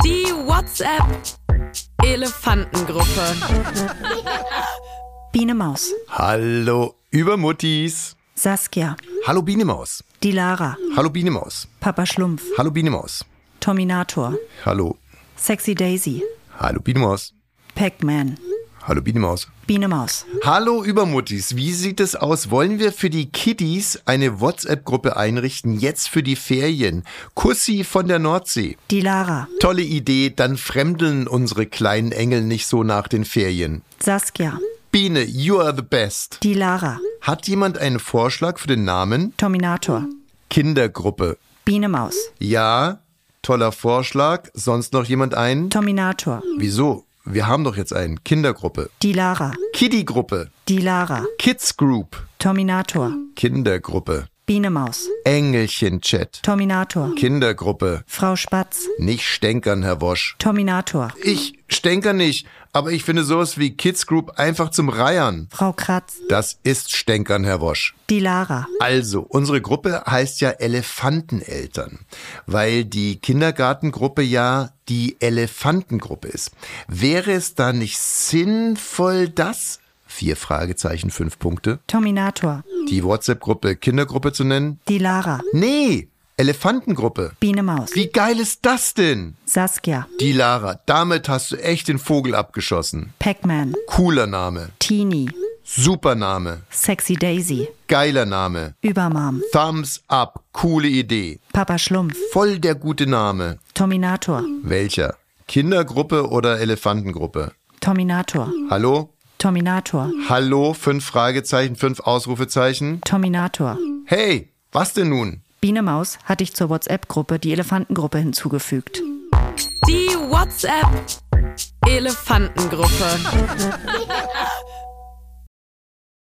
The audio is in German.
Die WhatsApp Elefantengruppe. Biene Maus, Hallo, Übermuttis. Saskia, Hallo Bienemaus. die Lara, Hallo Bienemaus. Papa Schlumpf, Hallo Bienemaus. Tominator, Hallo. Sexy Daisy, Hallo Bienemaus. Pac-Man, Hallo Bienemaus. Biene Maus, Hallo Übermuttis, wie sieht es aus? Wollen wir für die Kiddies eine WhatsApp-Gruppe einrichten, jetzt für die Ferien? Kussi von der Nordsee. die Lara, Tolle Idee, dann fremdeln unsere kleinen Engel nicht so nach den Ferien. Saskia, Biene, you are the best. die Lara, Hat jemand einen Vorschlag für den Namen? Tominator, Kindergruppe. Biene Maus, Ja, toller Vorschlag. Sonst noch jemand einen? Tominator, Wieso? Wir haben doch jetzt einen. Kindergruppe. die Lara, Kiddie-Gruppe. die Lara, Kids Group. Tominator, Kindergruppe. Biene Maus, Engelchen-Chat. Tominator, Kindergruppe. Frau Spatz, Nicht stänkern, Herr Wosch. Tominator, Ich stänker nicht, aber ich finde sowas wie Kids Group einfach zum Reiern. Frau Kratz, Das ist stänkern, Herr Wosch. die Lara, Also, unsere Gruppe heißt ja Elefanteneltern, weil die Kindergartengruppe ja die Elefantengruppe ist. Wäre es da nicht sinnvoll, das? Vier Fragezeichen, fünf Punkte. Tominator, Die WhatsApp-Gruppe Kindergruppe zu nennen? die Lara, Nee, Elefantengruppe. Biene Maus, Wie geil ist das denn? Saskia, Die Lara, damit hast du echt den Vogel abgeschossen. Pac-Man, Cooler Name. Teenie, Super Name. Sexy Daisy, Geiler Name. Übermom, Thumbs up. Coole Idee. Papa Schlumpf, Voll der gute Name. Tominator, Welcher? Kindergruppe oder Elefantengruppe? Tominator, Hallo? Tominator, Hallo? Fünf Fragezeichen, fünf Ausrufezeichen? Tominator. Hey, was denn nun? Biene Maus hat dich zur WhatsApp-Gruppe die Elefantengruppe hinzugefügt. Die WhatsApp Elefantengruppe.